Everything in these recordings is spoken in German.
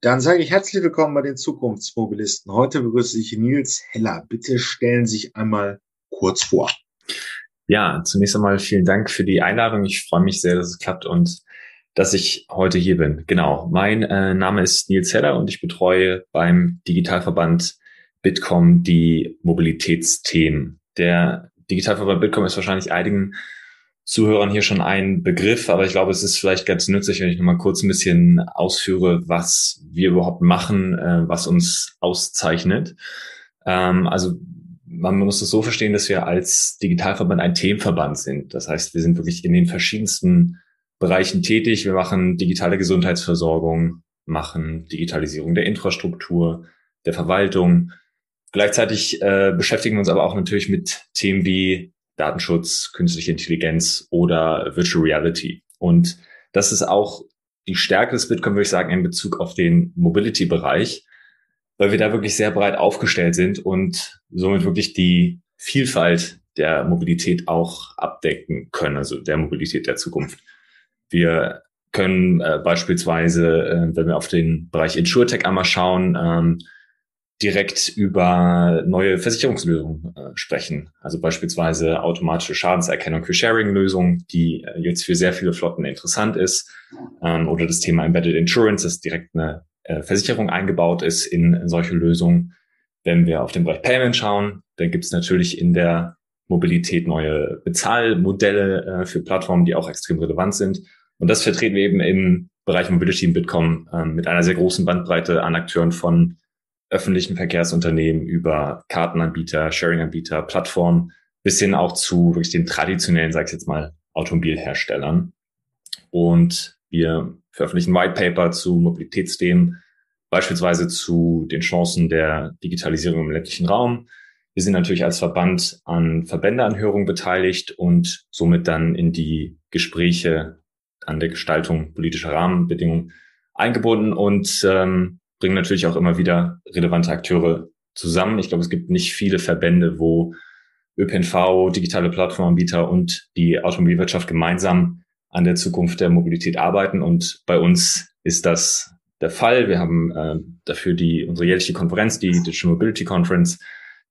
Dann sage ich herzlich willkommen bei den Zukunftsmobilisten. Heute begrüße ich Nils Heller. Bitte stellen Sie sich einmal kurz vor. Ja, zunächst einmal vielen Dank für die Einladung. Ich freue mich sehr, dass es klappt und dass ich heute hier bin. Genau, mein äh, Name ist Nils Heller und ich betreue beim Digitalverband Bitkom die Mobilitätsthemen. Der Digitalverband Bitkom ist wahrscheinlich einigen Zuhörern hier schon ein Begriff, aber ich glaube, es ist vielleicht ganz nützlich, wenn ich nochmal kurz ein bisschen ausführe, was wir überhaupt machen, äh, was uns auszeichnet. Ähm, also man muss es so verstehen, dass wir als Digitalverband ein Themenverband sind. Das heißt, wir sind wirklich in den verschiedensten Bereichen tätig. Wir machen digitale Gesundheitsversorgung, machen Digitalisierung der Infrastruktur, der Verwaltung. Gleichzeitig äh, beschäftigen wir uns aber auch natürlich mit Themen wie Datenschutz, künstliche Intelligenz oder Virtual Reality. Und das ist auch die Stärke des Bitcoin, würde ich sagen, in Bezug auf den Mobility-Bereich, weil wir da wirklich sehr breit aufgestellt sind und somit wirklich die Vielfalt der Mobilität auch abdecken können, also der Mobilität der Zukunft. Wir können äh, beispielsweise, äh, wenn wir auf den Bereich InsurTech einmal schauen, ähm, direkt über neue Versicherungslösungen äh, sprechen. Also beispielsweise automatische Schadenserkennung für Sharing-Lösungen, die äh, jetzt für sehr viele Flotten interessant ist. Ähm, oder das Thema Embedded Insurance, dass direkt eine äh, Versicherung eingebaut ist in, in, solche Lösungen. Wenn wir auf den Bereich Payment schauen, dann gibt es natürlich in der Mobilität neue Bezahlmodelle äh, für Plattformen, die auch extrem relevant sind. Und das vertreten wir eben im Bereich Mobility in Bitkom äh, mit einer sehr großen Bandbreite an Akteuren von öffentlichen Verkehrsunternehmen über Kartenanbieter, Sharinganbieter, Plattformen bis hin auch zu wirklich den traditionellen, sag ich jetzt mal, Automobilherstellern. Und wir veröffentlichen White Paper zu Mobilitätsthemen, beispielsweise zu den Chancen der Digitalisierung im ländlichen Raum. Wir sind natürlich als Verband an Verbändeanhörungen beteiligt und somit dann in die Gespräche an der Gestaltung politischer Rahmenbedingungen eingebunden und ähm, bringen natürlich auch immer wieder relevante Akteure zusammen. Ich glaube, es gibt nicht viele Verbände, wo ÖPNV, digitale Plattformanbieter und die Automobilwirtschaft gemeinsam an der Zukunft der Mobilität arbeiten. Und bei uns ist das der Fall. Wir haben äh, dafür die unsere jährliche Konferenz, die Digital Mobility Conference,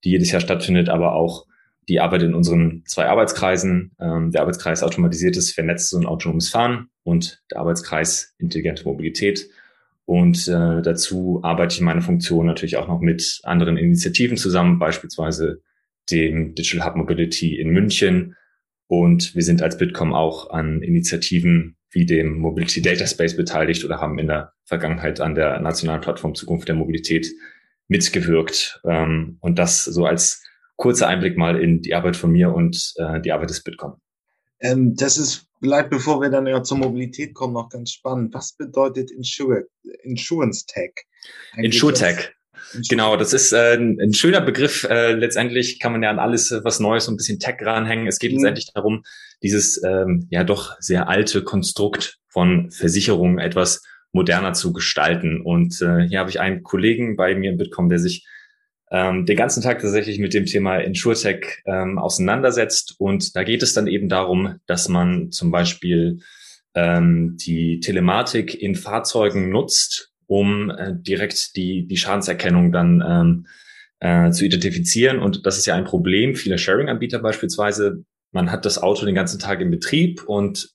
die jedes Jahr stattfindet, aber auch die Arbeit in unseren zwei Arbeitskreisen, ähm, der Arbeitskreis automatisiertes, vernetztes und autonomes Fahren und der Arbeitskreis intelligente Mobilität. Und äh, dazu arbeite ich in meiner Funktion natürlich auch noch mit anderen Initiativen zusammen, beispielsweise dem Digital Hub Mobility in München. Und wir sind als Bitkom auch an Initiativen wie dem Mobility Data Space beteiligt oder haben in der Vergangenheit an der nationalen Plattform Zukunft der Mobilität mitgewirkt. Ähm, und das so als kurzer Einblick mal in die Arbeit von mir und äh, die Arbeit des Bitkom. Ähm, das ist vielleicht, bevor wir dann ja zur Mobilität kommen, noch ganz spannend. Was bedeutet Insur Insurance Tech? Insurtech. Genau, das ist äh, ein schöner Begriff. Äh, letztendlich kann man ja an alles äh, was Neues so ein bisschen Tech ranhängen. Es geht mhm. letztendlich darum, dieses ähm, ja doch sehr alte Konstrukt von Versicherungen etwas moderner zu gestalten. Und äh, hier habe ich einen Kollegen bei mir im Bitkom, der sich ähm, den ganzen Tag tatsächlich mit dem Thema InsurTech ähm, auseinandersetzt. Und da geht es dann eben darum, dass man zum Beispiel ähm, die Telematik in Fahrzeugen nutzt, um äh, direkt die, die Schadenserkennung dann ähm, äh, zu identifizieren. Und das ist ja ein Problem vieler Sharing-Anbieter beispielsweise. Man hat das Auto den ganzen Tag in Betrieb und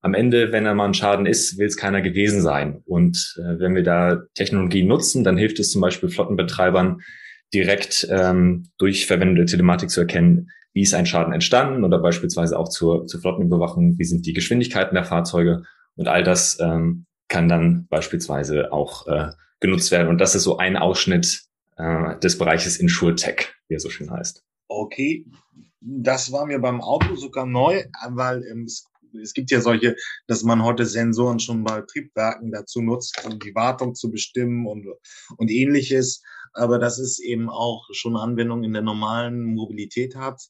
am Ende, wenn er mal ein Schaden ist, will es keiner gewesen sein. Und äh, wenn wir da Technologie nutzen, dann hilft es zum Beispiel Flottenbetreibern, direkt ähm, durch Verwendung der Telematik zu erkennen, wie ist ein Schaden entstanden oder beispielsweise auch zur, zur Flottenüberwachung, wie sind die Geschwindigkeiten der Fahrzeuge und all das ähm, kann dann beispielsweise auch äh, genutzt werden. Und das ist so ein Ausschnitt äh, des Bereiches InsurTech, wie er so schön heißt. Okay, das war mir beim Auto sogar neu, weil ähm, es, es gibt ja solche, dass man heute Sensoren schon bei Triebwerken dazu nutzt, um die Wartung zu bestimmen und, und ähnliches aber das ist eben auch schon Anwendung in der normalen Mobilität hat.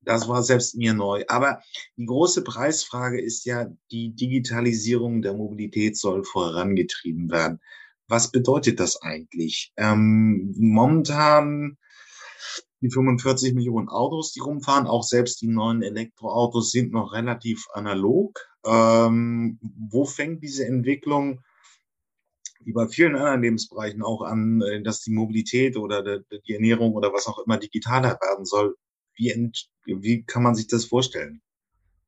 Das war selbst mir neu. Aber die große Preisfrage ist ja, die Digitalisierung der Mobilität soll vorangetrieben werden. Was bedeutet das eigentlich? Ähm, momentan die 45 Millionen Autos, die rumfahren, auch selbst die neuen Elektroautos sind noch relativ analog. Ähm, wo fängt diese Entwicklung wie bei vielen anderen Lebensbereichen auch an, äh, dass die Mobilität oder die Ernährung oder was auch immer digitaler werden soll. Wie, wie kann man sich das vorstellen?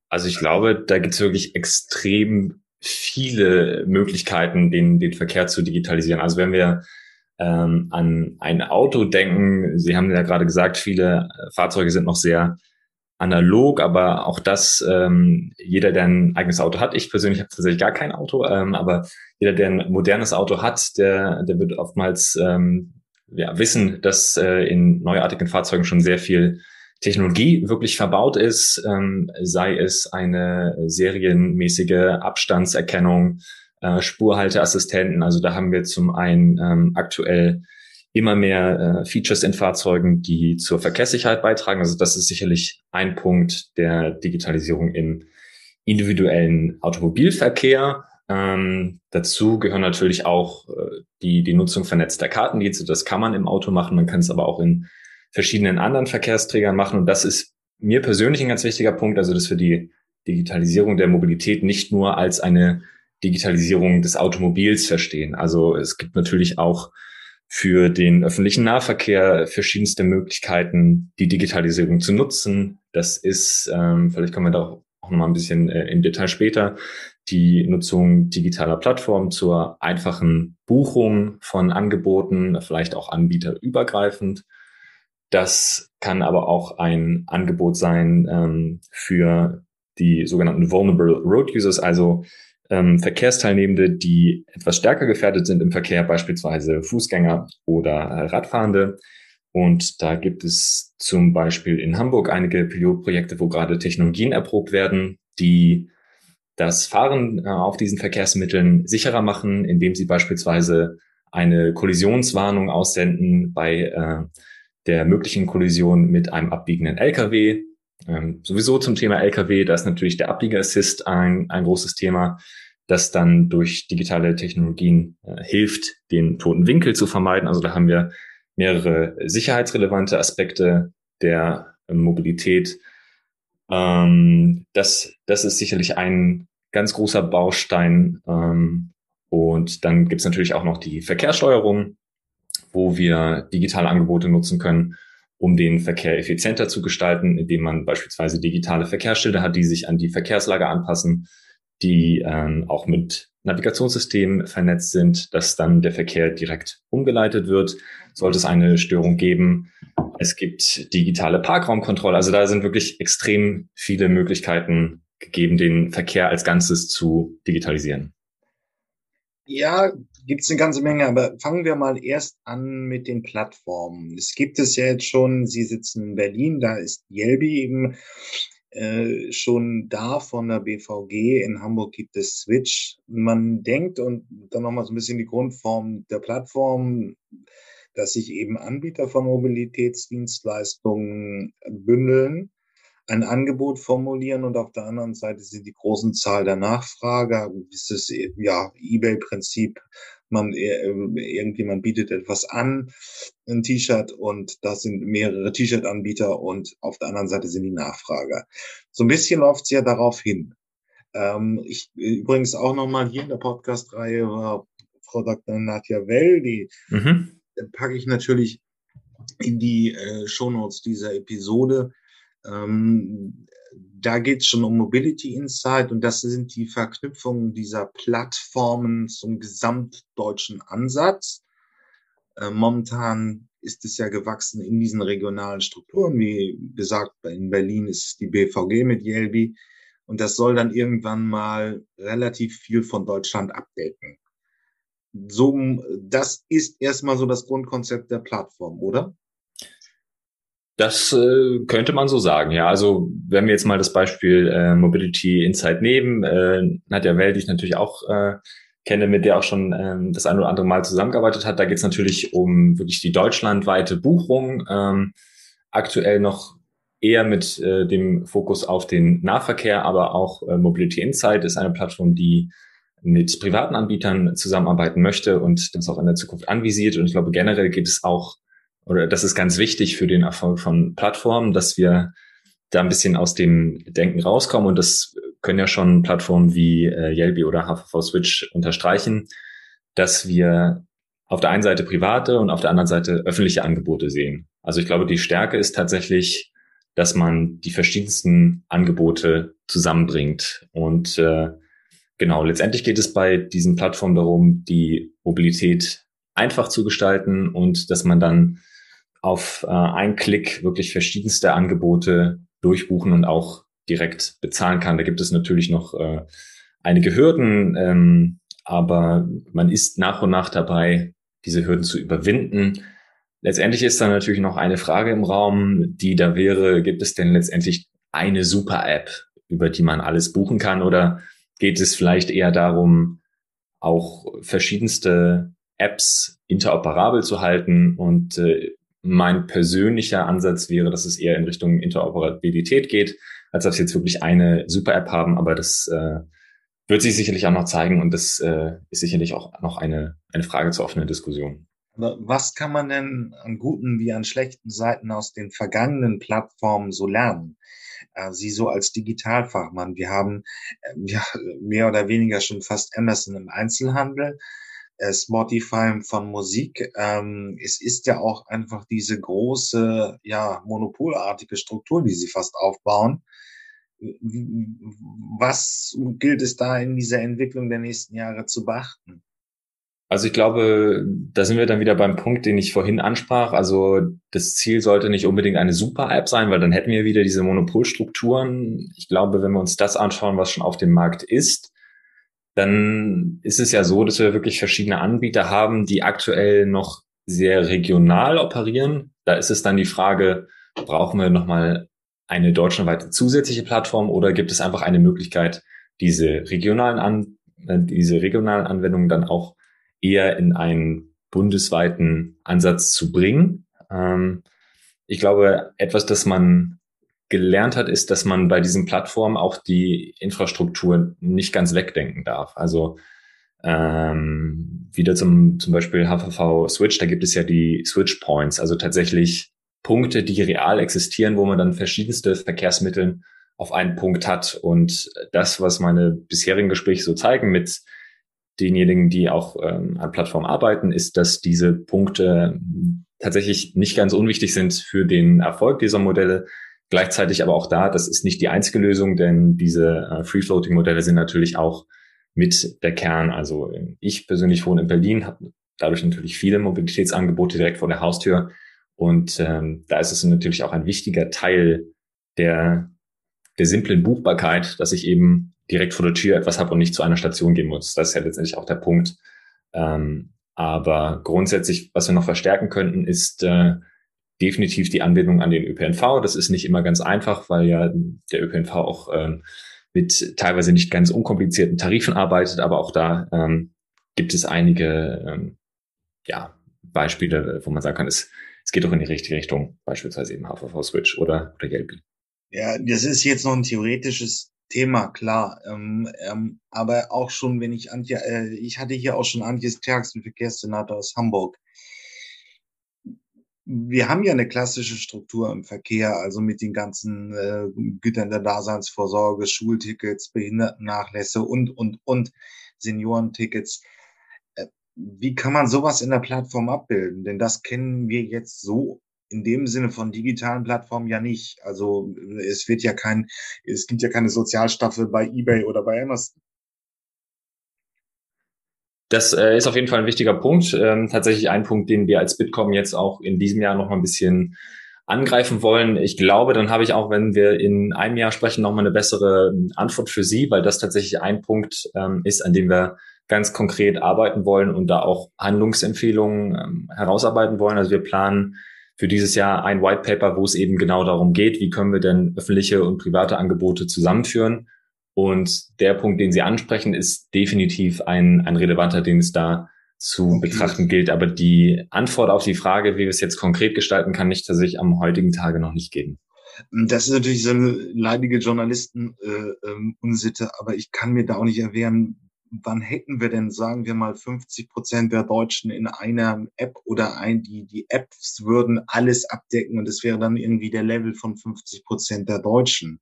Also ich glaube, da gibt es wirklich extrem viele Möglichkeiten, den, den Verkehr zu digitalisieren. Also wenn wir ähm, an ein Auto denken, Sie haben ja gerade gesagt, viele äh, Fahrzeuge sind noch sehr analog, aber auch das, ähm, jeder, der ein eigenes Auto hat, ich persönlich habe tatsächlich gar kein Auto, ähm, aber jeder, der ein modernes Auto hat, der, der wird oftmals ähm, ja, wissen, dass äh, in neuartigen Fahrzeugen schon sehr viel Technologie wirklich verbaut ist, ähm, sei es eine serienmäßige Abstandserkennung, äh, Spurhalteassistenten. Also da haben wir zum einen ähm, aktuell immer mehr äh, Features in Fahrzeugen, die zur Verkehrssicherheit beitragen. Also das ist sicherlich ein Punkt der Digitalisierung im individuellen Automobilverkehr. Ähm, dazu gehören natürlich auch äh, die, die Nutzung vernetzter Kartendienste. Das kann man im Auto machen. Man kann es aber auch in verschiedenen anderen Verkehrsträgern machen. Und das ist mir persönlich ein ganz wichtiger Punkt. Also, dass wir die Digitalisierung der Mobilität nicht nur als eine Digitalisierung des Automobils verstehen. Also es gibt natürlich auch für den öffentlichen Nahverkehr verschiedenste Möglichkeiten, die Digitalisierung zu nutzen. Das ist, ähm, vielleicht kommen wir da auch noch mal ein bisschen äh, im Detail später, die Nutzung digitaler Plattformen zur einfachen Buchung von Angeboten, vielleicht auch anbieterübergreifend. Das kann aber auch ein Angebot sein ähm, für die sogenannten Vulnerable Road Users, also ähm, Verkehrsteilnehmende, die etwas stärker gefährdet sind im Verkehr, beispielsweise Fußgänger oder äh, Radfahrende. Und da gibt es zum Beispiel in Hamburg einige Pilotprojekte, wo gerade Technologien erprobt werden, die das Fahren äh, auf diesen Verkehrsmitteln sicherer machen, indem sie beispielsweise eine Kollisionswarnung aussenden bei äh, der möglichen Kollision mit einem abbiegenden LKW. Ähm, sowieso zum Thema LKW, da ist natürlich der Abbieger-Assist ein, ein großes Thema, das dann durch digitale Technologien äh, hilft, den toten Winkel zu vermeiden. Also da haben wir mehrere sicherheitsrelevante Aspekte der äh, Mobilität. Ähm, das, das ist sicherlich ein ganz großer Baustein. Ähm, und dann gibt es natürlich auch noch die Verkehrssteuerung, wo wir digitale Angebote nutzen können, um den Verkehr effizienter zu gestalten, indem man beispielsweise digitale Verkehrsschilder hat, die sich an die Verkehrslage anpassen, die ähm, auch mit Navigationssystemen vernetzt sind, dass dann der Verkehr direkt umgeleitet wird, sollte es eine Störung geben. Es gibt digitale Parkraumkontrolle. Also da sind wirklich extrem viele Möglichkeiten gegeben, den Verkehr als Ganzes zu digitalisieren. Ja, gibt es eine ganze Menge, aber fangen wir mal erst an mit den Plattformen. Es gibt es ja jetzt schon, Sie sitzen in Berlin, da ist Yelby eben äh, schon da von der BVG. In Hamburg gibt es Switch. Man denkt und dann nochmal so ein bisschen die Grundform der Plattform, dass sich eben Anbieter von Mobilitätsdienstleistungen bündeln ein Angebot formulieren und auf der anderen Seite sind die großen Zahl der Nachfrager, ist es ja eBay-Prinzip, man äh, irgendjemand bietet etwas an, ein T-Shirt und da sind mehrere T-Shirt-Anbieter und auf der anderen Seite sind die Nachfrager. So ein bisschen läuft es ja darauf hin. Ähm, ich übrigens auch nochmal hier in der Podcast-Reihe war Frau Dr. Nadja Well, die mhm. packe ich natürlich in die äh, Shownotes dieser Episode. Ähm, da geht es schon um Mobility Insight und das sind die Verknüpfungen dieser Plattformen zum gesamtdeutschen Ansatz. Äh, momentan ist es ja gewachsen in diesen regionalen Strukturen. Wie gesagt, in Berlin ist die BVG mit Yelby und das soll dann irgendwann mal relativ viel von Deutschland abdecken. So, das ist erstmal so das Grundkonzept der Plattform, oder? Das äh, könnte man so sagen, ja. Also wenn wir jetzt mal das Beispiel äh, Mobility Insight nehmen, äh, Nadja Well, die ich natürlich auch äh, kenne, mit der auch schon ähm, das ein oder andere Mal zusammengearbeitet hat, da geht es natürlich um wirklich die deutschlandweite Buchung. Ähm, aktuell noch eher mit äh, dem Fokus auf den Nahverkehr, aber auch äh, Mobility Insight ist eine Plattform, die mit privaten Anbietern zusammenarbeiten möchte und das auch in der Zukunft anvisiert. Und ich glaube, generell geht es auch oder das ist ganz wichtig für den Erfolg von Plattformen, dass wir da ein bisschen aus dem Denken rauskommen und das können ja schon Plattformen wie äh, Yelby oder HVV Switch unterstreichen, dass wir auf der einen Seite private und auf der anderen Seite öffentliche Angebote sehen. Also ich glaube, die Stärke ist tatsächlich, dass man die verschiedensten Angebote zusammenbringt. Und äh, genau, letztendlich geht es bei diesen Plattformen darum, die Mobilität einfach zu gestalten und dass man dann auf äh, einen Klick wirklich verschiedenste Angebote durchbuchen und auch direkt bezahlen kann. Da gibt es natürlich noch äh, einige Hürden, ähm, aber man ist nach und nach dabei, diese Hürden zu überwinden. Letztendlich ist da natürlich noch eine Frage im Raum, die da wäre, gibt es denn letztendlich eine Super-App, über die man alles buchen kann oder geht es vielleicht eher darum, auch verschiedenste Apps interoperabel zu halten und äh, mein persönlicher Ansatz wäre, dass es eher in Richtung Interoperabilität geht, als dass wir jetzt wirklich eine Super-App haben, aber das äh, wird sich sicherlich auch noch zeigen und das äh, ist sicherlich auch noch eine, eine Frage zur offenen Diskussion. Was kann man denn an guten wie an schlechten Seiten aus den vergangenen Plattformen so lernen? Äh, Sie so als Digitalfachmann, wir haben äh, ja, mehr oder weniger schon fast Amazon im Einzelhandel, äh, Spotify von Musik. Ähm, es ist ja auch einfach diese große, ja, monopolartige Struktur, die sie fast aufbauen was gilt es da in dieser Entwicklung der nächsten Jahre zu beachten? Also ich glaube, da sind wir dann wieder beim Punkt, den ich vorhin ansprach. Also das Ziel sollte nicht unbedingt eine Super-App sein, weil dann hätten wir wieder diese Monopolstrukturen. Ich glaube, wenn wir uns das anschauen, was schon auf dem Markt ist, dann ist es ja so, dass wir wirklich verschiedene Anbieter haben, die aktuell noch sehr regional operieren. Da ist es dann die Frage, brauchen wir nochmal eine deutschlandweite zusätzliche Plattform oder gibt es einfach eine Möglichkeit, diese regionalen, An äh, diese regionalen Anwendungen dann auch eher in einen bundesweiten Ansatz zu bringen? Ähm, ich glaube, etwas, das man gelernt hat, ist, dass man bei diesen Plattformen auch die Infrastruktur nicht ganz wegdenken darf. Also ähm, wieder zum, zum Beispiel HVV Switch, da gibt es ja die Switch Points, also tatsächlich Punkte, die real existieren, wo man dann verschiedenste Verkehrsmittel auf einen Punkt hat. Und das, was meine bisherigen Gespräche so zeigen mit denjenigen, die auch ähm, an Plattformen arbeiten, ist, dass diese Punkte tatsächlich nicht ganz unwichtig sind für den Erfolg dieser Modelle. Gleichzeitig aber auch da, das ist nicht die einzige Lösung, denn diese äh, Free-Floating-Modelle sind natürlich auch mit der Kern. Also ich persönlich wohne in Berlin, habe dadurch natürlich viele Mobilitätsangebote direkt vor der Haustür. Und ähm, da ist es natürlich auch ein wichtiger Teil der, der simplen Buchbarkeit, dass ich eben direkt vor der Tür etwas habe und nicht zu einer Station gehen muss. Das ist ja letztendlich auch der Punkt. Ähm, aber grundsätzlich, was wir noch verstärken könnten, ist äh, definitiv die Anbindung an den ÖPNV. Das ist nicht immer ganz einfach, weil ja der ÖPNV auch ähm, mit teilweise nicht ganz unkomplizierten Tarifen arbeitet, aber auch da ähm, gibt es einige ähm, ja, Beispiele, wo man sagen kann, es es geht doch in die richtige Richtung, beispielsweise eben HVV Switch oder, oder Yelp. Ja, das ist jetzt noch ein theoretisches Thema, klar. Ähm, ähm, aber auch schon, wenn ich Antje, äh, ich hatte hier auch schon Antje Sterks, den Verkehrssenator aus Hamburg. Wir haben ja eine klassische Struktur im Verkehr, also mit den ganzen äh, Gütern der Daseinsvorsorge, Schultickets, Behindertennachlässe und, und, und Seniorentickets wie kann man sowas in der Plattform abbilden? Denn das kennen wir jetzt so in dem Sinne von digitalen Plattformen ja nicht. Also es wird ja kein, es gibt ja keine Sozialstaffel bei eBay oder bei Amazon. Das äh, ist auf jeden Fall ein wichtiger Punkt. Ähm, tatsächlich ein Punkt, den wir als Bitkom jetzt auch in diesem Jahr noch mal ein bisschen angreifen wollen. Ich glaube, dann habe ich auch, wenn wir in einem Jahr sprechen, noch mal eine bessere Antwort für Sie, weil das tatsächlich ein Punkt ähm, ist, an dem wir ganz konkret arbeiten wollen und da auch Handlungsempfehlungen ähm, herausarbeiten wollen. Also wir planen für dieses Jahr ein White Paper, wo es eben genau darum geht, wie können wir denn öffentliche und private Angebote zusammenführen. Und der Punkt, den Sie ansprechen, ist definitiv ein, ein relevanter, den es da zu okay. betrachten gilt. Aber die Antwort auf die Frage, wie wir es jetzt konkret gestalten, kann ich tatsächlich am heutigen Tage noch nicht geben. Das ist natürlich so eine leidige Journalisten-Unsitte, äh, ähm, aber ich kann mir da auch nicht erwehren, wann hätten wir denn, sagen wir mal, 50 Prozent der Deutschen in einer App oder ein, die, die Apps würden alles abdecken und es wäre dann irgendwie der Level von 50 Prozent der Deutschen.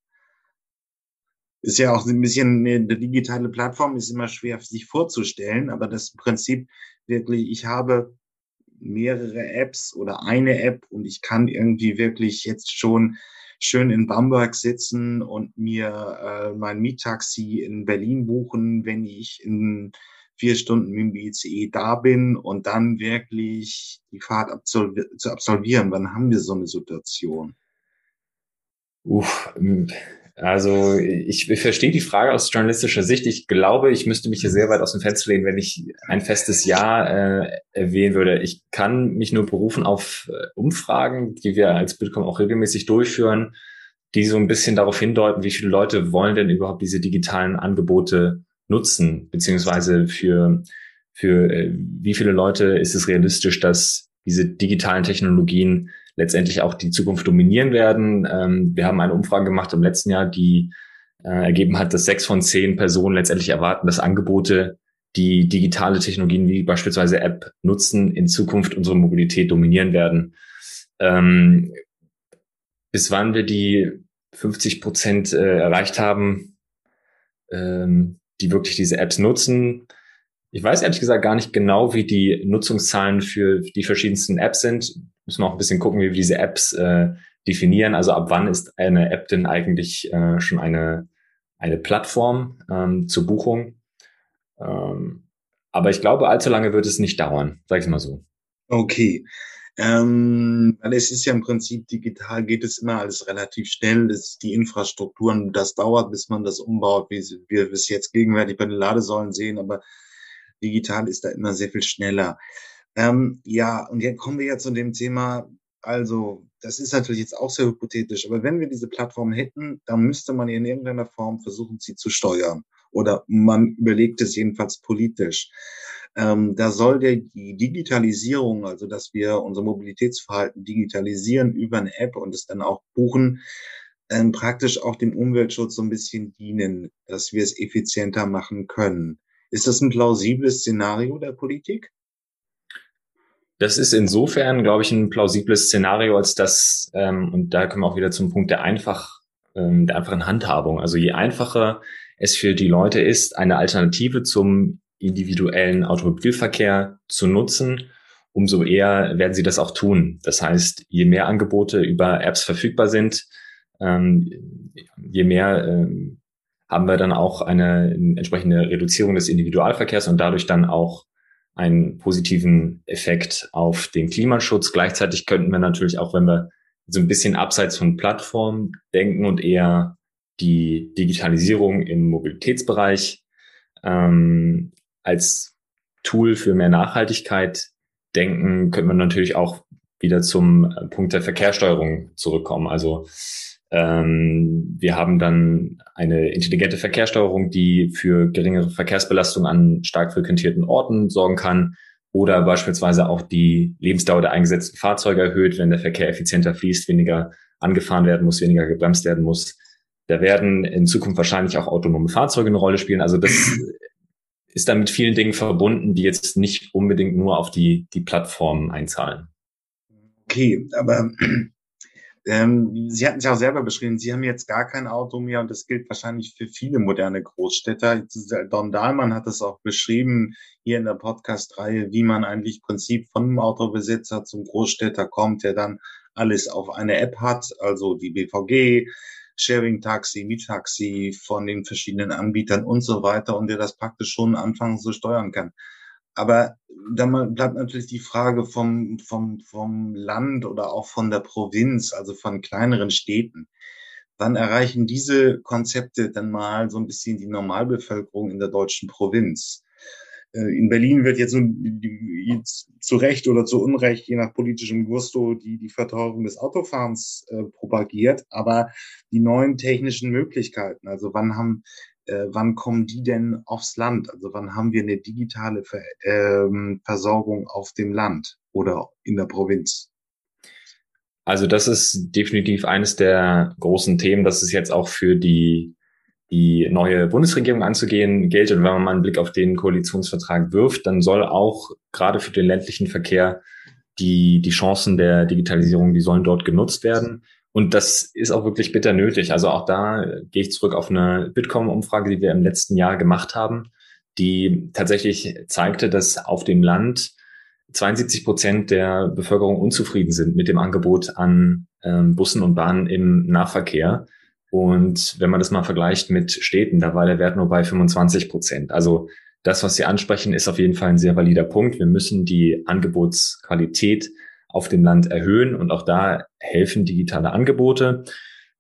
Ist ja auch ein bisschen eine digitale Plattform, ist immer schwer sich vorzustellen, aber das Prinzip wirklich, ich habe mehrere Apps oder eine App und ich kann irgendwie wirklich jetzt schon schön in Bamberg sitzen und mir äh, mein Mittaxi in Berlin buchen, wenn ich in vier Stunden mit dem ICE da bin und dann wirklich die Fahrt absolvi zu absolvieren. Wann haben wir so eine Situation? Uff, also ich, ich verstehe die Frage aus journalistischer Sicht. Ich glaube, ich müsste mich hier sehr weit aus dem Fenster lehnen, wenn ich ein festes Ja äh, erwähnen würde. Ich kann mich nur berufen auf äh, Umfragen, die wir als Bitkom auch regelmäßig durchführen, die so ein bisschen darauf hindeuten, wie viele Leute wollen denn überhaupt diese digitalen Angebote nutzen, beziehungsweise für, für äh, wie viele Leute ist es realistisch, dass diese digitalen Technologien letztendlich auch die Zukunft dominieren werden. Ähm, wir haben eine Umfrage gemacht im letzten Jahr, die äh, ergeben hat, dass sechs von zehn Personen letztendlich erwarten, dass Angebote, die digitale Technologien wie beispielsweise App nutzen, in Zukunft unsere Mobilität dominieren werden. Ähm, bis wann wir die 50 Prozent äh, erreicht haben, ähm, die wirklich diese Apps nutzen. Ich weiß ehrlich gesagt gar nicht genau, wie die Nutzungszahlen für die verschiedensten Apps sind. Müssen wir auch ein bisschen gucken, wie wir diese Apps äh, definieren. Also ab wann ist eine App denn eigentlich äh, schon eine, eine Plattform ähm, zur Buchung? Ähm, aber ich glaube, allzu lange wird es nicht dauern, sag ich mal so. Okay. Ähm, weil es ist ja im Prinzip digital, geht es immer alles relativ schnell. Das die Infrastrukturen, das dauert, bis man das umbaut, wie wir es jetzt gegenwärtig bei den Ladesäulen sehen, aber digital ist da immer sehr viel schneller. Ähm, ja, und jetzt kommen wir ja zu dem Thema, also das ist natürlich jetzt auch sehr hypothetisch, aber wenn wir diese Plattform hätten, dann müsste man in irgendeiner Form versuchen, sie zu steuern. Oder man überlegt es jedenfalls politisch. Ähm, da soll der, die Digitalisierung, also dass wir unser Mobilitätsverhalten digitalisieren über eine App und es dann auch buchen, ähm, praktisch auch dem Umweltschutz so ein bisschen dienen, dass wir es effizienter machen können. Ist das ein plausibles Szenario der Politik? Das ist insofern, glaube ich, ein plausibles Szenario, als dass, ähm, und da kommen wir auch wieder zum Punkt der einfach, ähm, der einfachen Handhabung. Also je einfacher es für die Leute ist, eine Alternative zum individuellen Automobilverkehr zu nutzen, umso eher werden sie das auch tun. Das heißt, je mehr Angebote über Apps verfügbar sind, ähm, je mehr ähm, haben wir dann auch eine entsprechende Reduzierung des Individualverkehrs und dadurch dann auch einen positiven Effekt auf den Klimaschutz. Gleichzeitig könnten wir natürlich auch, wenn wir so ein bisschen abseits von Plattformen denken und eher die Digitalisierung im Mobilitätsbereich ähm, als Tool für mehr Nachhaltigkeit denken, könnte man natürlich auch wieder zum Punkt der Verkehrssteuerung zurückkommen. Also wir haben dann eine intelligente Verkehrssteuerung, die für geringere Verkehrsbelastung an stark frequentierten Orten sorgen kann oder beispielsweise auch die Lebensdauer der eingesetzten Fahrzeuge erhöht, wenn der Verkehr effizienter fließt, weniger angefahren werden muss, weniger gebremst werden muss. Da werden in Zukunft wahrscheinlich auch autonome Fahrzeuge eine Rolle spielen. Also das ist dann mit vielen Dingen verbunden, die jetzt nicht unbedingt nur auf die, die Plattformen einzahlen. Okay, aber ähm, Sie hatten es ja auch selber beschrieben, Sie haben jetzt gar kein Auto mehr und das gilt wahrscheinlich für viele moderne Großstädter. Don Dahlmann hat es auch beschrieben hier in der Podcast-Reihe, wie man eigentlich Prinzip von einem Autobesitzer zum Großstädter kommt, der dann alles auf eine App hat, also die BVG, Sharing-Taxi, Mietaxi von den verschiedenen Anbietern und so weiter und der das praktisch schon anfangen zu steuern kann. Aber dann bleibt natürlich die Frage vom, vom, vom Land oder auch von der Provinz, also von kleineren Städten. Wann erreichen diese Konzepte dann mal so ein bisschen die Normalbevölkerung in der deutschen Provinz? Äh, in Berlin wird jetzt, jetzt zu Recht oder zu Unrecht, je nach politischem Gusto, die, die Verteuerung des Autofahrens äh, propagiert. Aber die neuen technischen Möglichkeiten, also wann haben, äh, wann kommen die denn aufs Land? Also wann haben wir eine digitale Ver ähm, Versorgung auf dem Land oder in der Provinz? Also das ist definitiv eines der großen Themen, das ist jetzt auch für die die neue Bundesregierung anzugehen gilt. Und wenn man mal einen Blick auf den Koalitionsvertrag wirft, dann soll auch gerade für den ländlichen Verkehr die, die Chancen der Digitalisierung, die sollen dort genutzt werden. Und das ist auch wirklich bitter nötig. Also auch da gehe ich zurück auf eine Bitkom-Umfrage, die wir im letzten Jahr gemacht haben, die tatsächlich zeigte, dass auf dem Land 72 Prozent der Bevölkerung unzufrieden sind mit dem Angebot an ähm, Bussen und Bahnen im Nahverkehr. Und wenn man das mal vergleicht mit Städten, da war der Wert nur bei 25 Prozent. Also das, was Sie ansprechen, ist auf jeden Fall ein sehr valider Punkt. Wir müssen die Angebotsqualität auf dem Land erhöhen und auch da helfen digitale Angebote.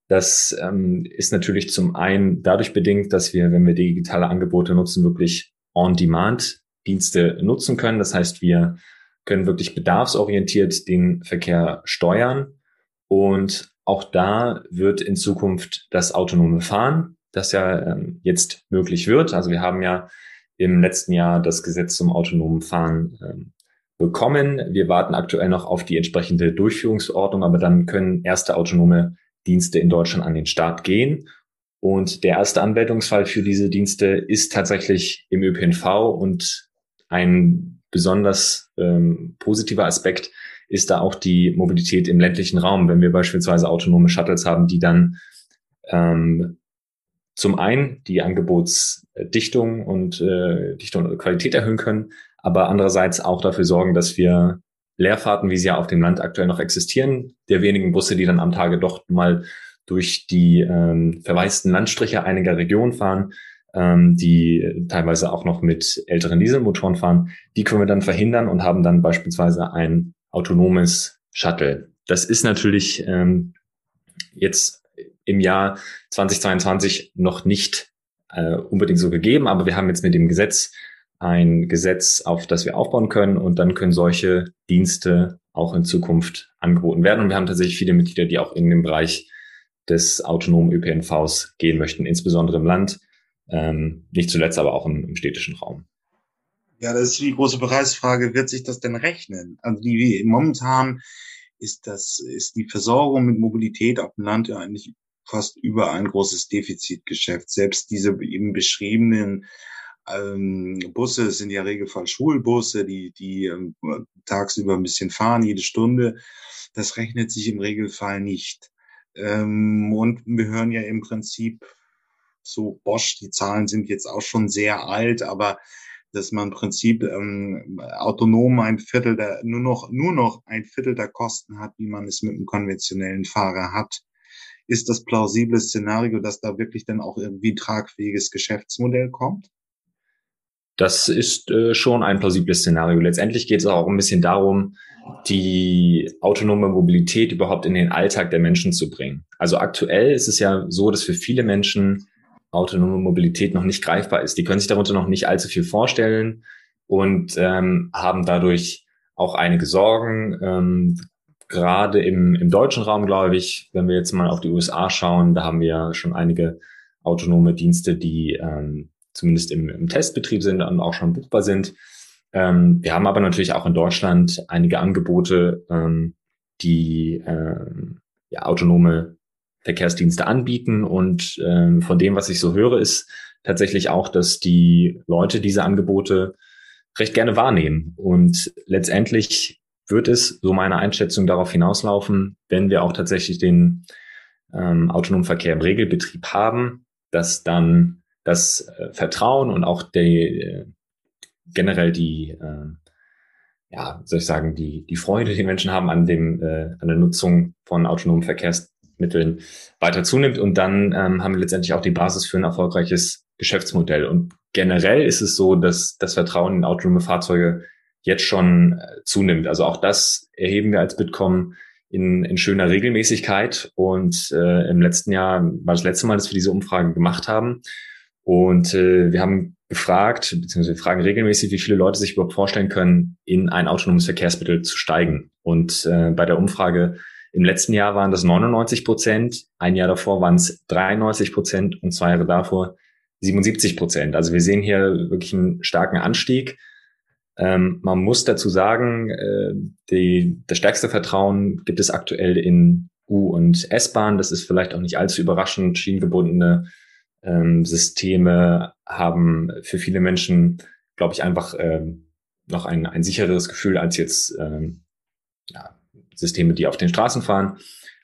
Das ähm, ist natürlich zum einen dadurch bedingt, dass wir, wenn wir digitale Angebote nutzen, wirklich On-Demand-Dienste nutzen können. Das heißt, wir können wirklich bedarfsorientiert den Verkehr steuern. Und auch da wird in Zukunft das autonome Fahren, das ja ähm, jetzt möglich wird. Also wir haben ja im letzten Jahr das Gesetz zum autonomen Fahren ähm, bekommen. Wir warten aktuell noch auf die entsprechende Durchführungsordnung, aber dann können erste autonome Dienste in Deutschland an den Start gehen. Und der erste Anwendungsfall für diese Dienste ist tatsächlich im ÖPNV und ein besonders ähm, positiver Aspekt ist da auch die Mobilität im ländlichen Raum. Wenn wir beispielsweise autonome Shuttles haben, die dann ähm, zum einen die Angebotsdichtung und äh, Dichtung und Qualität erhöhen können, aber andererseits auch dafür sorgen, dass wir Leerfahrten, wie sie ja auf dem Land aktuell noch existieren, der wenigen Busse, die dann am Tage doch mal durch die ähm, verwaisten Landstriche einiger Regionen fahren, ähm, die teilweise auch noch mit älteren Dieselmotoren fahren, die können wir dann verhindern und haben dann beispielsweise ein autonomes Shuttle. Das ist natürlich ähm, jetzt im Jahr 2022 noch nicht äh, unbedingt so gegeben, aber wir haben jetzt mit dem Gesetz ein Gesetz, auf das wir aufbauen können und dann können solche Dienste auch in Zukunft angeboten werden. Und wir haben tatsächlich viele Mitglieder, die auch in den Bereich des autonomen ÖPNVs gehen möchten, insbesondere im Land, ähm, nicht zuletzt aber auch im, im städtischen Raum. Ja, das ist die große Preisfrage. Wird sich das denn rechnen? Also die, wie momentan ist das, ist die Versorgung mit Mobilität auf dem Land ja eigentlich fast über ein großes Defizitgeschäft. Selbst diese eben beschriebenen ähm, Busse sind ja Regelfall Schulbusse, die, die ähm, tagsüber ein bisschen fahren, jede Stunde. Das rechnet sich im Regelfall nicht. Ähm, und wir hören ja im Prinzip so Bosch, die Zahlen sind jetzt auch schon sehr alt, aber dass man im Prinzip ähm, autonom ein Viertel der, nur noch, nur noch ein Viertel der Kosten hat, wie man es mit einem konventionellen Fahrer hat. Ist das plausible Szenario, dass da wirklich dann auch irgendwie ein tragfähiges Geschäftsmodell kommt? Das ist äh, schon ein plausibles Szenario. Letztendlich geht es auch ein bisschen darum, die autonome Mobilität überhaupt in den Alltag der Menschen zu bringen. Also aktuell ist es ja so, dass für viele Menschen autonome Mobilität noch nicht greifbar ist. Die können sich darunter noch nicht allzu viel vorstellen und ähm, haben dadurch auch einige Sorgen. Ähm, gerade im, im deutschen Raum, glaube ich, wenn wir jetzt mal auf die USA schauen, da haben wir schon einige autonome Dienste, die ähm, zumindest im, im Testbetrieb sind und auch schon buchbar sind. Ähm, wir haben aber natürlich auch in Deutschland einige Angebote, ähm, die ähm, ja, autonome Verkehrsdienste anbieten. Und ähm, von dem, was ich so höre, ist tatsächlich auch, dass die Leute diese Angebote recht gerne wahrnehmen. Und letztendlich wird es, so meine Einschätzung, darauf hinauslaufen, wenn wir auch tatsächlich den ähm, autonomen Verkehr im Regelbetrieb haben, dass dann das äh, Vertrauen und auch die, äh, generell die, äh, ja, soll ich sagen, die, die Freude, die Menschen haben an dem, äh, an der Nutzung von autonomen Verkehrsmitteln weiter zunimmt. Und dann ähm, haben wir letztendlich auch die Basis für ein erfolgreiches Geschäftsmodell. Und generell ist es so, dass das Vertrauen in autonome Fahrzeuge jetzt schon zunimmt. Also auch das erheben wir als Bitkom in, in schöner Regelmäßigkeit. Und äh, im letzten Jahr war das letzte Mal, dass wir diese Umfrage gemacht haben. Und äh, wir haben gefragt, beziehungsweise wir fragen regelmäßig, wie viele Leute sich überhaupt vorstellen können, in ein autonomes Verkehrsmittel zu steigen. Und äh, bei der Umfrage im letzten Jahr waren das 99 Prozent, ein Jahr davor waren es 93 Prozent und zwei Jahre davor 77 Prozent. Also wir sehen hier wirklich einen starken Anstieg. Ähm, man muss dazu sagen, äh, die, das stärkste Vertrauen gibt es aktuell in U- und S-Bahn. Das ist vielleicht auch nicht allzu überraschend. Schienengebundene ähm, Systeme haben für viele Menschen, glaube ich, einfach ähm, noch ein, ein sichereres Gefühl als jetzt ähm, ja, Systeme, die auf den Straßen fahren.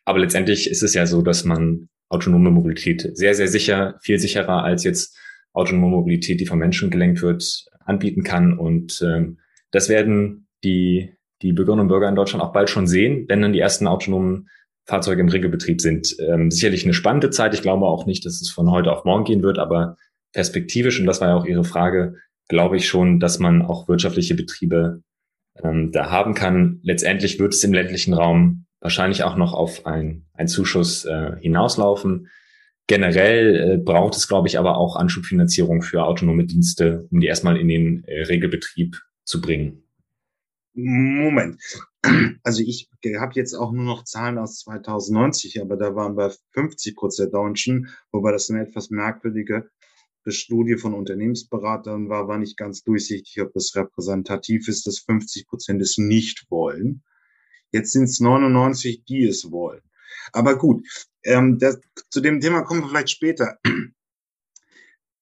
Aber letztendlich ist es ja so, dass man autonome Mobilität sehr, sehr sicher, viel sicherer als jetzt autonome Mobilität, die vom Menschen gelenkt wird, anbieten kann. Und ähm, das werden die, die Bürgerinnen und Bürger in Deutschland auch bald schon sehen, wenn dann die ersten autonomen Fahrzeuge im Regelbetrieb sind. Ähm, sicherlich eine spannende Zeit. Ich glaube auch nicht, dass es von heute auf morgen gehen wird, aber perspektivisch, und das war ja auch Ihre Frage, glaube ich schon, dass man auch wirtschaftliche Betriebe ähm, da haben kann. Letztendlich wird es im ländlichen Raum wahrscheinlich auch noch auf ein, ein Zuschuss äh, hinauslaufen. Generell äh, braucht es, glaube ich, aber auch Anschubfinanzierung für autonome Dienste, um die erstmal in den äh, Regelbetrieb zu bringen. Moment. Also ich habe jetzt auch nur noch Zahlen aus 2090, aber da waren wir 50 Prozent Deutschen, wobei das eine etwas merkwürdige Studie von Unternehmensberatern war, war nicht ganz durchsichtig, ob das repräsentativ ist, dass 50 Prozent es nicht wollen. Jetzt sind es 99, die es wollen. Aber gut, ähm, das, zu dem Thema kommen wir vielleicht später.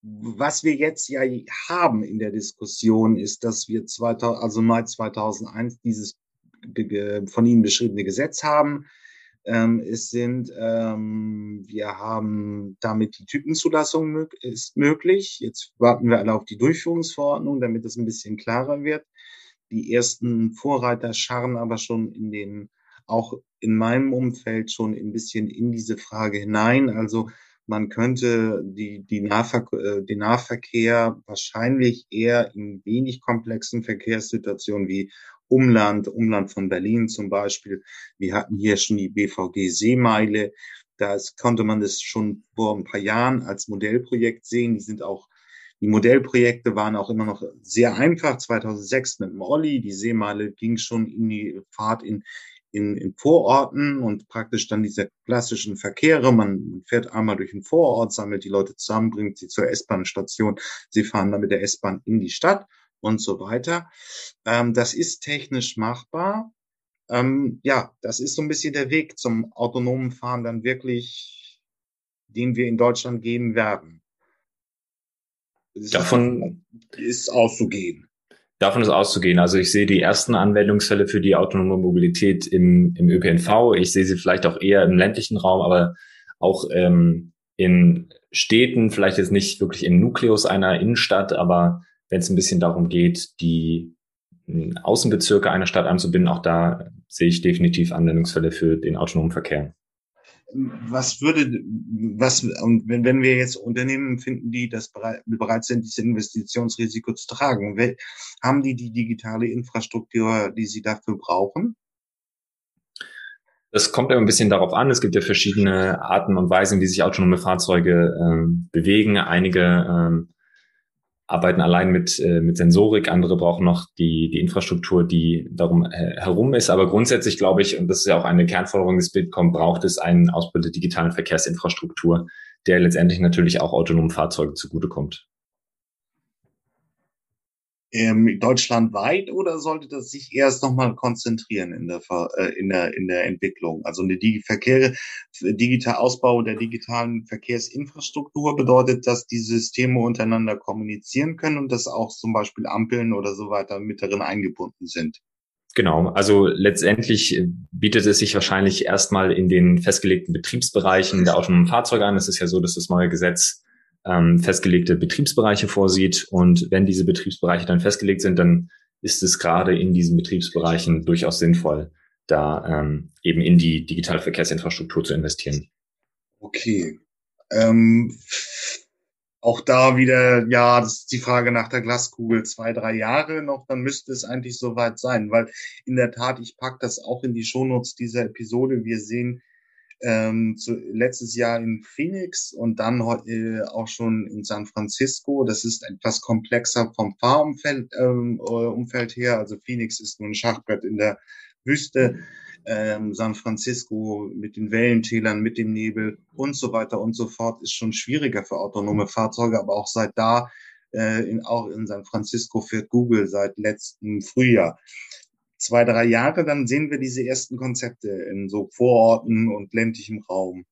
Was wir jetzt ja haben in der Diskussion ist, dass wir 2000, also Mai 2001 dieses von Ihnen beschriebene Gesetz haben, ähm, es sind, ähm, wir haben damit die Typenzulassung mög ist möglich. Jetzt warten wir alle auf die Durchführungsverordnung, damit es ein bisschen klarer wird. Die ersten Vorreiter scharren aber schon in den, auch in meinem Umfeld schon ein bisschen in diese Frage hinein. Also man könnte die, die Nahver äh, den Nahverkehr wahrscheinlich eher in wenig komplexen Verkehrssituationen wie Umland, Umland von Berlin zum Beispiel. Wir hatten hier schon die BVG Seemeile. Da konnte man das schon vor ein paar Jahren als Modellprojekt sehen. Die sind auch, die Modellprojekte waren auch immer noch sehr einfach. 2006 mit dem Olli. Die Seemeile ging schon in die Fahrt in, in, in Vororten und praktisch dann diese klassischen Verkehre. Man fährt einmal durch den Vorort, sammelt die Leute zusammen, bringt sie zur S-Bahn-Station. Sie fahren dann mit der S-Bahn in die Stadt und so weiter. Ähm, das ist technisch machbar. Ähm, ja, das ist so ein bisschen der Weg zum autonomen Fahren dann wirklich, den wir in Deutschland gehen werden. Davon ist auszugehen. Davon ist auszugehen. Also ich sehe die ersten Anwendungsfälle für die autonome Mobilität im, im ÖPNV. Ich sehe sie vielleicht auch eher im ländlichen Raum, aber auch ähm, in Städten, vielleicht jetzt nicht wirklich im Nukleus einer Innenstadt, aber wenn es ein bisschen darum geht, die hm, Außenbezirke einer Stadt anzubinden, auch da sehe ich definitiv Anwendungsfälle für den autonomen Verkehr. Was würde, was, wenn, wenn wir jetzt Unternehmen finden, die das bereit, bereit sind, dieses Investitionsrisiko zu tragen, haben die die digitale Infrastruktur, die sie dafür brauchen? Das kommt immer ein bisschen darauf an. Es gibt ja verschiedene Arten und Weisen, wie sich autonome Fahrzeuge äh, bewegen. Einige äh, arbeiten allein mit, äh, mit Sensorik, andere brauchen noch die, die Infrastruktur, die darum äh, herum ist. Aber grundsätzlich glaube ich, und das ist ja auch eine Kernforderung des Bitkom, braucht es einen Ausbau der digitalen Verkehrsinfrastruktur, der letztendlich natürlich auch autonomen Fahrzeugen zugutekommt ähm, deutschlandweit oder sollte das sich erst nochmal konzentrieren in der, äh, in, der, in der Entwicklung? Also eine Digi Verkehre, digital Ausbau der digitalen Verkehrsinfrastruktur bedeutet, dass die Systeme untereinander kommunizieren können und dass auch zum Beispiel Ampeln oder so weiter mit darin eingebunden sind. Genau, also letztendlich bietet es sich wahrscheinlich erstmal in den festgelegten Betriebsbereichen der autonomen Fahrzeuge an. Es ist ja so, dass das neue Gesetz ähm, festgelegte Betriebsbereiche vorsieht. Und wenn diese Betriebsbereiche dann festgelegt sind, dann ist es gerade in diesen Betriebsbereichen durchaus sinnvoll, da ähm, eben in die digitale zu investieren. Okay. Ähm, auch da wieder, ja, das ist die Frage nach der Glaskugel. Zwei, drei Jahre noch, dann müsste es eigentlich soweit sein. Weil in der Tat, ich pack das auch in die Shownotes dieser Episode. Wir sehen ähm, zu, letztes Jahr in Phoenix und dann äh, auch schon in San Francisco. Das ist etwas komplexer vom Fahrumfeld ähm, äh, Umfeld her. Also Phoenix ist nur ein Schachbrett in der Wüste. Ähm, San Francisco mit den Wellentälern, mit dem Nebel und so weiter und so fort ist schon schwieriger für autonome Fahrzeuge, aber auch seit da, äh, in, auch in San Francisco fährt Google seit letztem Frühjahr zwei, drei Jahre, dann sehen wir diese ersten Konzepte in so Vororten und ländlichem Raum.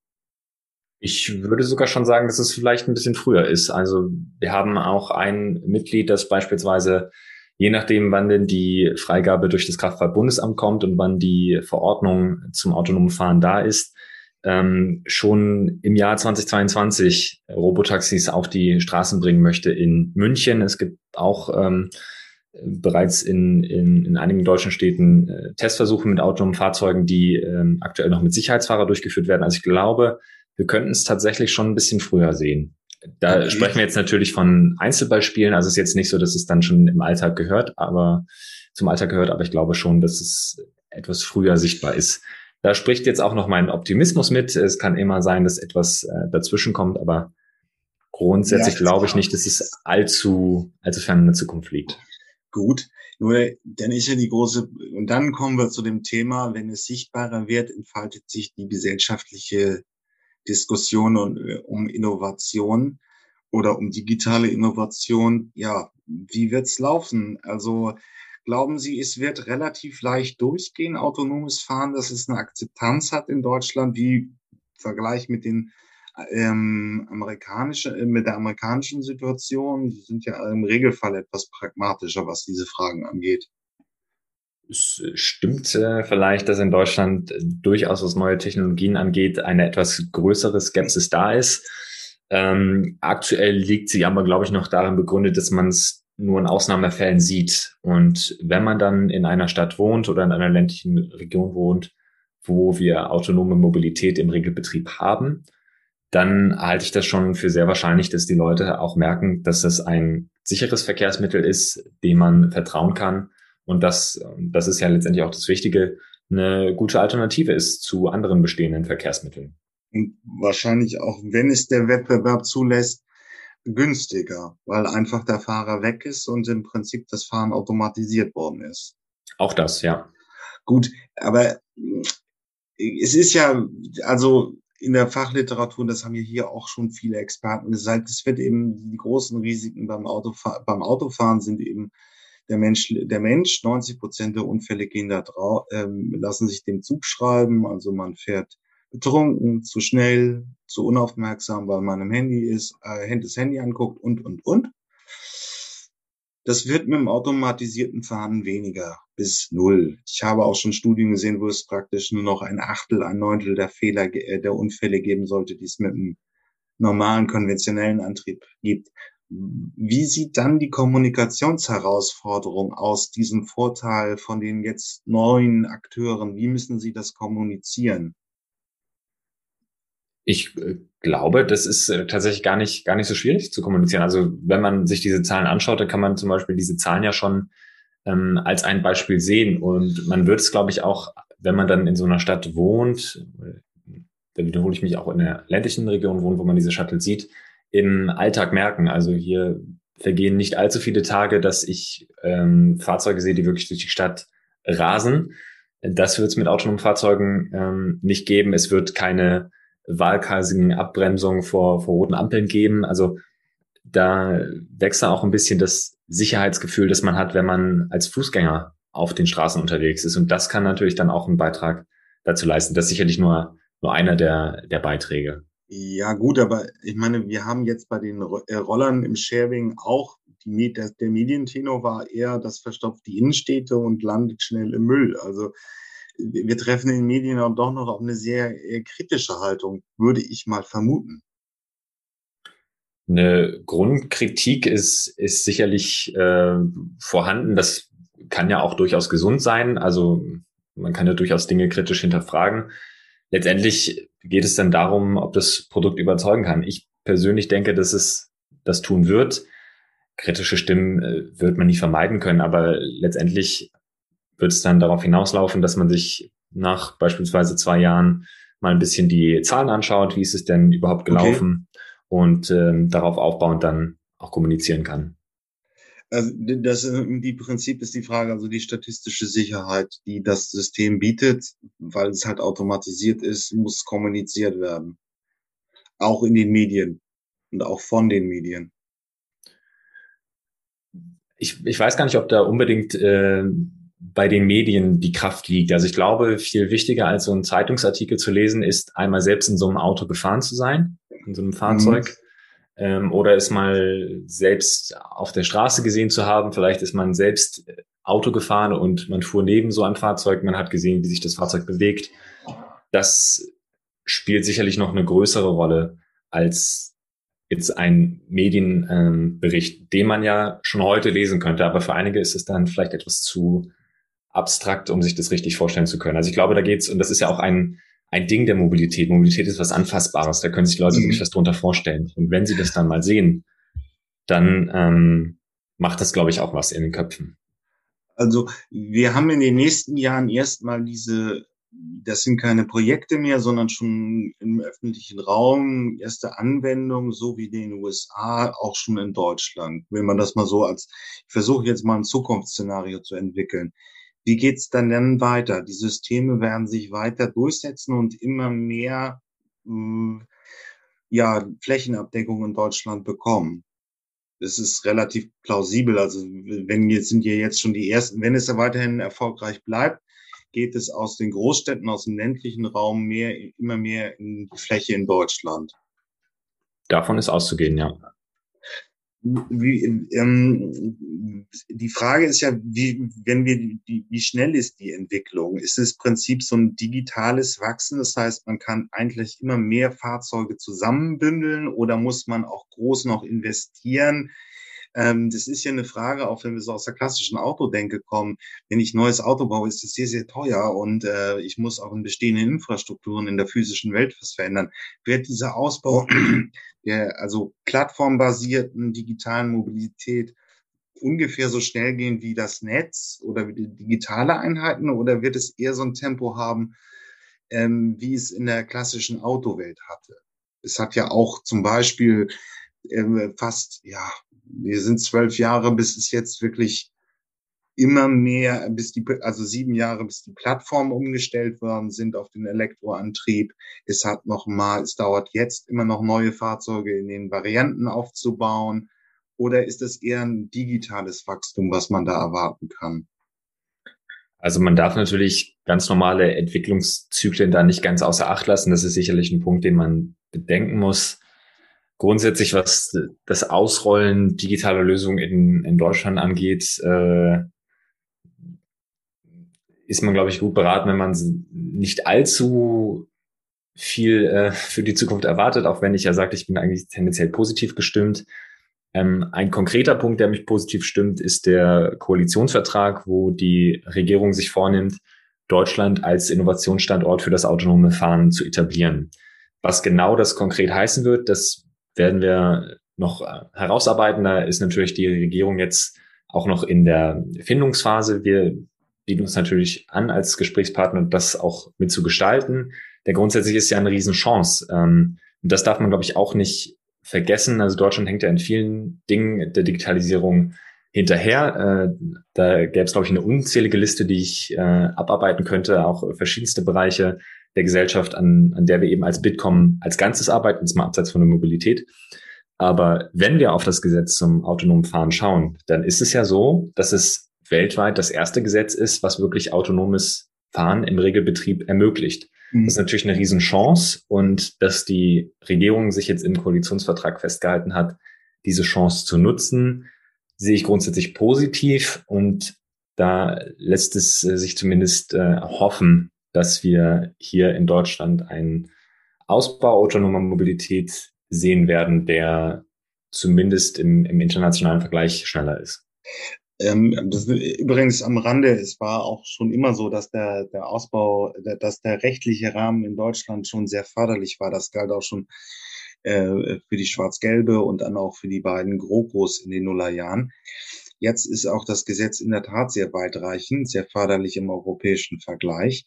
Ich würde sogar schon sagen, dass es vielleicht ein bisschen früher ist. Also wir haben auch ein Mitglied, das beispielsweise je nachdem, wann denn die Freigabe durch das Kraftfahrtbundesamt kommt und wann die Verordnung zum autonomen Fahren da ist, ähm, schon im Jahr 2022 Robotaxis auf die Straßen bringen möchte in München. Es gibt auch ähm, bereits in, in, in einigen deutschen Städten äh, Testversuche mit autonomen Fahrzeugen, die ähm, aktuell noch mit Sicherheitsfahrer durchgeführt werden. Also ich glaube, wir könnten es tatsächlich schon ein bisschen früher sehen. Da okay. sprechen wir jetzt natürlich von Einzelbeispielen. Also es ist jetzt nicht so, dass es dann schon im Alltag gehört, aber zum Alltag gehört, aber ich glaube schon, dass es etwas früher sichtbar ist. Da spricht jetzt auch noch mein Optimismus mit. Es kann immer sein, dass etwas äh, dazwischen kommt, aber grundsätzlich ja, glaube ich nicht, dass es allzu, allzu fern in der Zukunft liegt. Gut. Nur dann ist ja die große, und dann kommen wir zu dem Thema, wenn es sichtbarer wird, entfaltet sich die gesellschaftliche Diskussion um, um Innovation oder um digitale Innovation. Ja, wie wird's laufen? Also Glauben Sie, es wird relativ leicht durchgehen, autonomes Fahren, dass es eine Akzeptanz hat in Deutschland, wie im Vergleich mit den ähm, amerikanische, äh, mit der amerikanischen Situation? Die sind ja im Regelfall etwas pragmatischer, was diese Fragen angeht. Es stimmt äh, vielleicht, dass in Deutschland durchaus, was neue Technologien angeht, eine etwas größere Skepsis da ist. Ähm, aktuell liegt sie aber, glaube ich, noch darin begründet, dass man es nur in Ausnahmefällen sieht. Und wenn man dann in einer Stadt wohnt oder in einer ländlichen Region wohnt, wo wir autonome Mobilität im Regelbetrieb haben, dann halte ich das schon für sehr wahrscheinlich, dass die Leute auch merken, dass das ein sicheres Verkehrsmittel ist, dem man vertrauen kann und dass, das ist ja letztendlich auch das Wichtige, eine gute Alternative ist zu anderen bestehenden Verkehrsmitteln. Und wahrscheinlich auch, wenn es der Wettbewerb zulässt, günstiger, weil einfach der Fahrer weg ist und im Prinzip das Fahren automatisiert worden ist. Auch das, ja. Gut, aber es ist ja, also in der Fachliteratur, das haben ja hier auch schon viele Experten gesagt, es wird eben die großen Risiken beim, Autofahr beim Autofahren sind eben der Mensch, der Mensch, 90 Prozent der Unfälle gehen da drauf, ähm, lassen sich dem Zug schreiben, also man fährt betrunken, zu schnell, zu unaufmerksam, weil man im Handy ist, äh, das Handy anguckt und, und, und. Das wird mit dem automatisierten Fahren weniger bis null. Ich habe auch schon Studien gesehen, wo es praktisch nur noch ein Achtel, ein Neuntel der Fehler, äh, der Unfälle geben sollte, die es mit einem normalen konventionellen Antrieb gibt. Wie sieht dann die Kommunikationsherausforderung aus, diesem Vorteil von den jetzt neuen Akteuren? Wie müssen sie das kommunizieren? Ich äh, glaube, das ist äh, tatsächlich gar nicht, gar nicht so schwierig zu kommunizieren. Also wenn man sich diese Zahlen anschaut, dann kann man zum Beispiel diese Zahlen ja schon ähm, als ein Beispiel sehen. Und man wird es, glaube ich, auch, wenn man dann in so einer Stadt wohnt, da wiederhole ich mich auch in der ländlichen Region wohnt, wo man diese Shuttle sieht, im Alltag merken. Also hier vergehen nicht allzu viele Tage, dass ich ähm, Fahrzeuge sehe, die wirklich durch die Stadt rasen. Das wird es mit autonomen Fahrzeugen ähm, nicht geben. Es wird keine waghalsigen Abbremsungen vor, vor roten Ampeln geben. Also da wächst auch ein bisschen das Sicherheitsgefühl, das man hat, wenn man als Fußgänger auf den Straßen unterwegs ist. Und das kann natürlich dann auch einen Beitrag dazu leisten. Das ist sicherlich nur, nur einer der, der Beiträge. Ja, gut, aber ich meine, wir haben jetzt bei den äh, Rollern im Sharing auch die, der, der Medientenor war eher, das verstopft die Innenstädte und landet schnell im Müll. Also wir treffen in den Medien auch doch noch auf eine sehr äh, kritische Haltung, würde ich mal vermuten. Eine Grundkritik ist, ist sicherlich äh, vorhanden. Das kann ja auch durchaus gesund sein. Also man kann ja durchaus Dinge kritisch hinterfragen. Letztendlich geht es dann darum, ob das Produkt überzeugen kann. Ich persönlich denke, dass es das tun wird. Kritische Stimmen äh, wird man nicht vermeiden können, aber letztendlich wird es dann darauf hinauslaufen, dass man sich nach beispielsweise zwei Jahren mal ein bisschen die Zahlen anschaut, wie ist es denn überhaupt gelaufen okay. Und ähm, darauf aufbauend dann auch kommunizieren kann. Also das im Prinzip ist die Frage, also die statistische Sicherheit, die das System bietet, weil es halt automatisiert ist, muss kommuniziert werden. Auch in den Medien und auch von den Medien. Ich, ich weiß gar nicht, ob da unbedingt äh, bei den Medien die Kraft liegt. Also ich glaube, viel wichtiger als so einen Zeitungsartikel zu lesen, ist einmal selbst in so einem Auto gefahren zu sein, in so einem Fahrzeug. ähm, oder es mal selbst auf der Straße gesehen zu haben. Vielleicht ist man selbst Auto gefahren und man fuhr neben so ein Fahrzeug, man hat gesehen, wie sich das Fahrzeug bewegt. Das spielt sicherlich noch eine größere Rolle als jetzt ein Medienbericht, ähm, den man ja schon heute lesen könnte, aber für einige ist es dann vielleicht etwas zu abstrakt, um sich das richtig vorstellen zu können. Also ich glaube, da geht's, und das ist ja auch ein, ein Ding der Mobilität. Mobilität ist was Anfassbares, da können sich Leute mhm. wirklich was drunter vorstellen. Und wenn sie das dann mal sehen, dann ähm, macht das, glaube ich, auch was in den Köpfen. Also wir haben in den nächsten Jahren erstmal diese das sind keine Projekte mehr, sondern schon im öffentlichen Raum erste Anwendungen, so wie in den USA, auch schon in Deutschland. Wenn man das mal so als, ich versuche jetzt mal ein Zukunftsszenario zu entwickeln. Wie geht's dann dann weiter? Die Systeme werden sich weiter durchsetzen und immer mehr mh, hm, ja, Flächenabdeckung in Deutschland bekommen. Das ist relativ plausibel. Also wenn jetzt sind ja jetzt schon die ersten, wenn es ja weiterhin erfolgreich bleibt, geht es aus den Großstädten, aus dem ländlichen Raum mehr, immer mehr in die Fläche in Deutschland. Davon ist auszugehen, ja. Wie, ähm, die Frage ist ja, wie, wenn wir die, wie schnell ist die Entwicklung? Ist es Prinzip so ein digitales Wachsen? Das heißt, man kann eigentlich immer mehr Fahrzeuge zusammenbündeln oder muss man auch groß noch investieren? Ähm, das ist ja eine Frage, auch wenn wir so aus der klassischen Autodenke kommen. Wenn ich neues Auto baue, ist das sehr, sehr teuer und äh, ich muss auch in bestehenden Infrastrukturen in der physischen Welt was verändern. Wird dieser Ausbau der also plattformbasierten digitalen Mobilität ungefähr so schnell gehen wie das Netz oder wie die digitale Einheiten oder wird es eher so ein Tempo haben, ähm, wie es in der klassischen Autowelt hatte? Es hat ja auch zum Beispiel äh, fast, ja, wir sind zwölf Jahre, bis es jetzt wirklich immer mehr, bis die, also sieben Jahre, bis die Plattformen umgestellt worden sind auf den Elektroantrieb. Es hat noch mal, es dauert jetzt immer noch neue Fahrzeuge in den Varianten aufzubauen. Oder ist es eher ein digitales Wachstum, was man da erwarten kann? Also man darf natürlich ganz normale Entwicklungszyklen da nicht ganz außer Acht lassen. Das ist sicherlich ein Punkt, den man bedenken muss grundsätzlich, was das Ausrollen digitaler Lösungen in, in Deutschland angeht, äh, ist man, glaube ich, gut beraten, wenn man nicht allzu viel äh, für die Zukunft erwartet, auch wenn ich ja sagte, ich bin eigentlich tendenziell positiv gestimmt. Ähm, ein konkreter Punkt, der mich positiv stimmt, ist der Koalitionsvertrag, wo die Regierung sich vornimmt, Deutschland als Innovationsstandort für das autonome Fahren zu etablieren. Was genau das konkret heißen wird, das werden wir noch äh, herausarbeiten. Da ist natürlich die Regierung jetzt auch noch in der Findungsphase. Wir bieten uns natürlich an, als Gesprächspartner das auch mit zu gestalten. Der grundsätzlich ist ja eine Riesenchance. Ähm, und das darf man, glaube ich, auch nicht vergessen. Also Deutschland hängt ja in vielen Dingen der Digitalisierung hinterher. Äh, da gäbe es, glaube ich, eine unzählige Liste, die ich äh, abarbeiten könnte, auch verschiedenste Bereiche der Gesellschaft, an, an der wir eben als Bitkom als Ganzes arbeiten, jetzt mal abseits von der Mobilität. Aber wenn wir auf das Gesetz zum autonomen Fahren schauen, dann ist es ja so, dass es weltweit das erste Gesetz ist, was wirklich autonomes Fahren im Regelbetrieb ermöglicht. Mhm. Das ist natürlich eine Riesenchance und dass die Regierung sich jetzt im Koalitionsvertrag festgehalten hat, diese Chance zu nutzen, sehe ich grundsätzlich positiv und da lässt es äh, sich zumindest äh, hoffen, dass wir hier in Deutschland einen Ausbau autonomer Mobilität sehen werden, der zumindest im, im internationalen Vergleich schneller ist. Ähm, das, übrigens am Rande, es war auch schon immer so, dass der, der Ausbau, dass der rechtliche Rahmen in Deutschland schon sehr förderlich war. Das galt auch schon äh, für die Schwarz-Gelbe und dann auch für die beiden GroKos in den Nullerjahren. Jetzt ist auch das Gesetz in der Tat sehr weitreichend, sehr förderlich im europäischen Vergleich.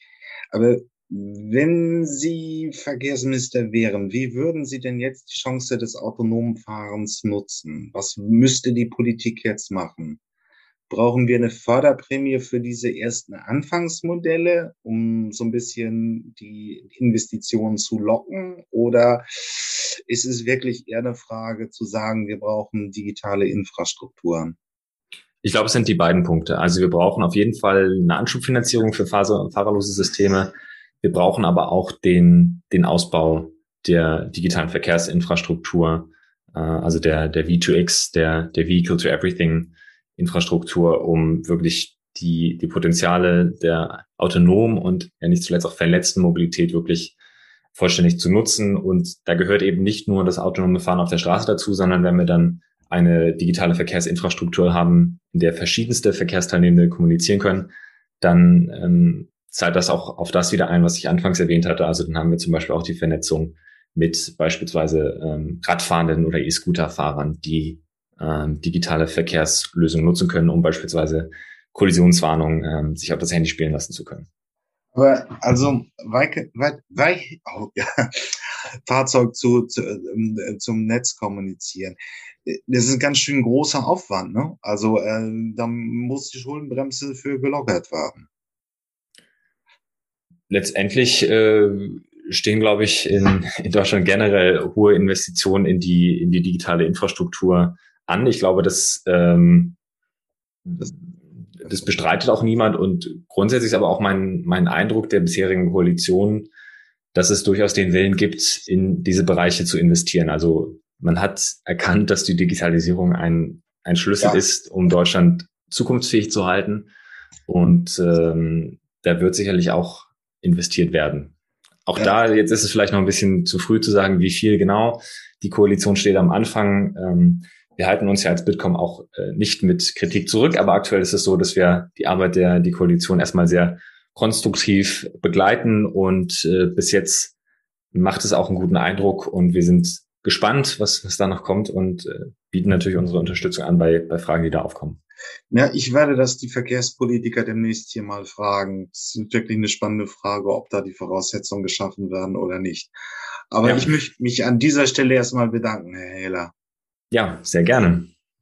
Aber wenn Sie Verkehrsminister wären, wie würden Sie denn jetzt die Chance des autonomen Fahrens nutzen? Was müsste die Politik jetzt machen? Brauchen wir eine Förderprämie für diese ersten Anfangsmodelle, um so ein bisschen die Investitionen zu locken? Oder ist es wirklich eher eine Frage zu sagen, wir brauchen digitale Infrastrukturen? Ich glaube, es sind die beiden Punkte. Also wir brauchen auf jeden Fall eine Anschubfinanzierung für fahr fahrerlose Systeme. Wir brauchen aber auch den, den Ausbau der digitalen Verkehrsinfrastruktur. äh, also der, der V2X, der, der Vehicle to Everything Infrastruktur, um wirklich die, die Potenziale der autonomen und ja nicht zuletzt auch vernetzten Mobilität wirklich vollständig zu nutzen. Und da gehört eben nicht nur das autonome Fahren auf der Straße dazu, sondern wenn wir dann eine digitale Verkehrsinfrastruktur haben, in der verschiedenste Verkehrsteilnehmende kommunizieren können, dann ähm, zahlt das auch auf das wieder ein, was ich anfangs erwähnt hatte. Also dann haben wir zum Beispiel auch die Vernetzung mit beispielsweise ähm, Radfahrenden oder E-Scooter-Fahrern, die ähm, digitale Verkehrslösungen nutzen können, um beispielsweise Kollisionswarnungen ähm, sich auf das Handy spielen lassen zu können. Aber also Weike, Weike, Weike, oh, ja, Fahrzeug zu, zu, äh, zum Netz kommunizieren. Das ist ein ganz schön großer Aufwand, ne? Also äh, da muss die Schuldenbremse für gelockert werden. Letztendlich äh, stehen, glaube ich, in, in Deutschland generell hohe Investitionen in die in die digitale Infrastruktur an. Ich glaube, dass ähm, das, das bestreitet auch niemand und grundsätzlich ist aber auch mein, mein Eindruck der bisherigen Koalition, dass es durchaus den Willen gibt, in diese Bereiche zu investieren. Also man hat erkannt, dass die Digitalisierung ein, ein Schlüssel ja. ist, um Deutschland zukunftsfähig zu halten. Und ähm, da wird sicherlich auch investiert werden. Auch ja. da, jetzt ist es vielleicht noch ein bisschen zu früh zu sagen, wie viel genau. Die Koalition steht am Anfang. Ähm, wir halten uns ja als Bitkom auch äh, nicht mit Kritik zurück, aber aktuell ist es so, dass wir die Arbeit der die Koalition erstmal sehr konstruktiv begleiten und äh, bis jetzt macht es auch einen guten Eindruck und wir sind gespannt, was, was da noch kommt und äh, bieten natürlich unsere Unterstützung an bei, bei Fragen, die da aufkommen. Ja, ich werde das die Verkehrspolitiker demnächst hier mal fragen. Es ist wirklich eine spannende Frage, ob da die Voraussetzungen geschaffen werden oder nicht. Aber ja. ich möchte mich an dieser Stelle erstmal bedanken, Herr Heller. Ja, sehr gerne.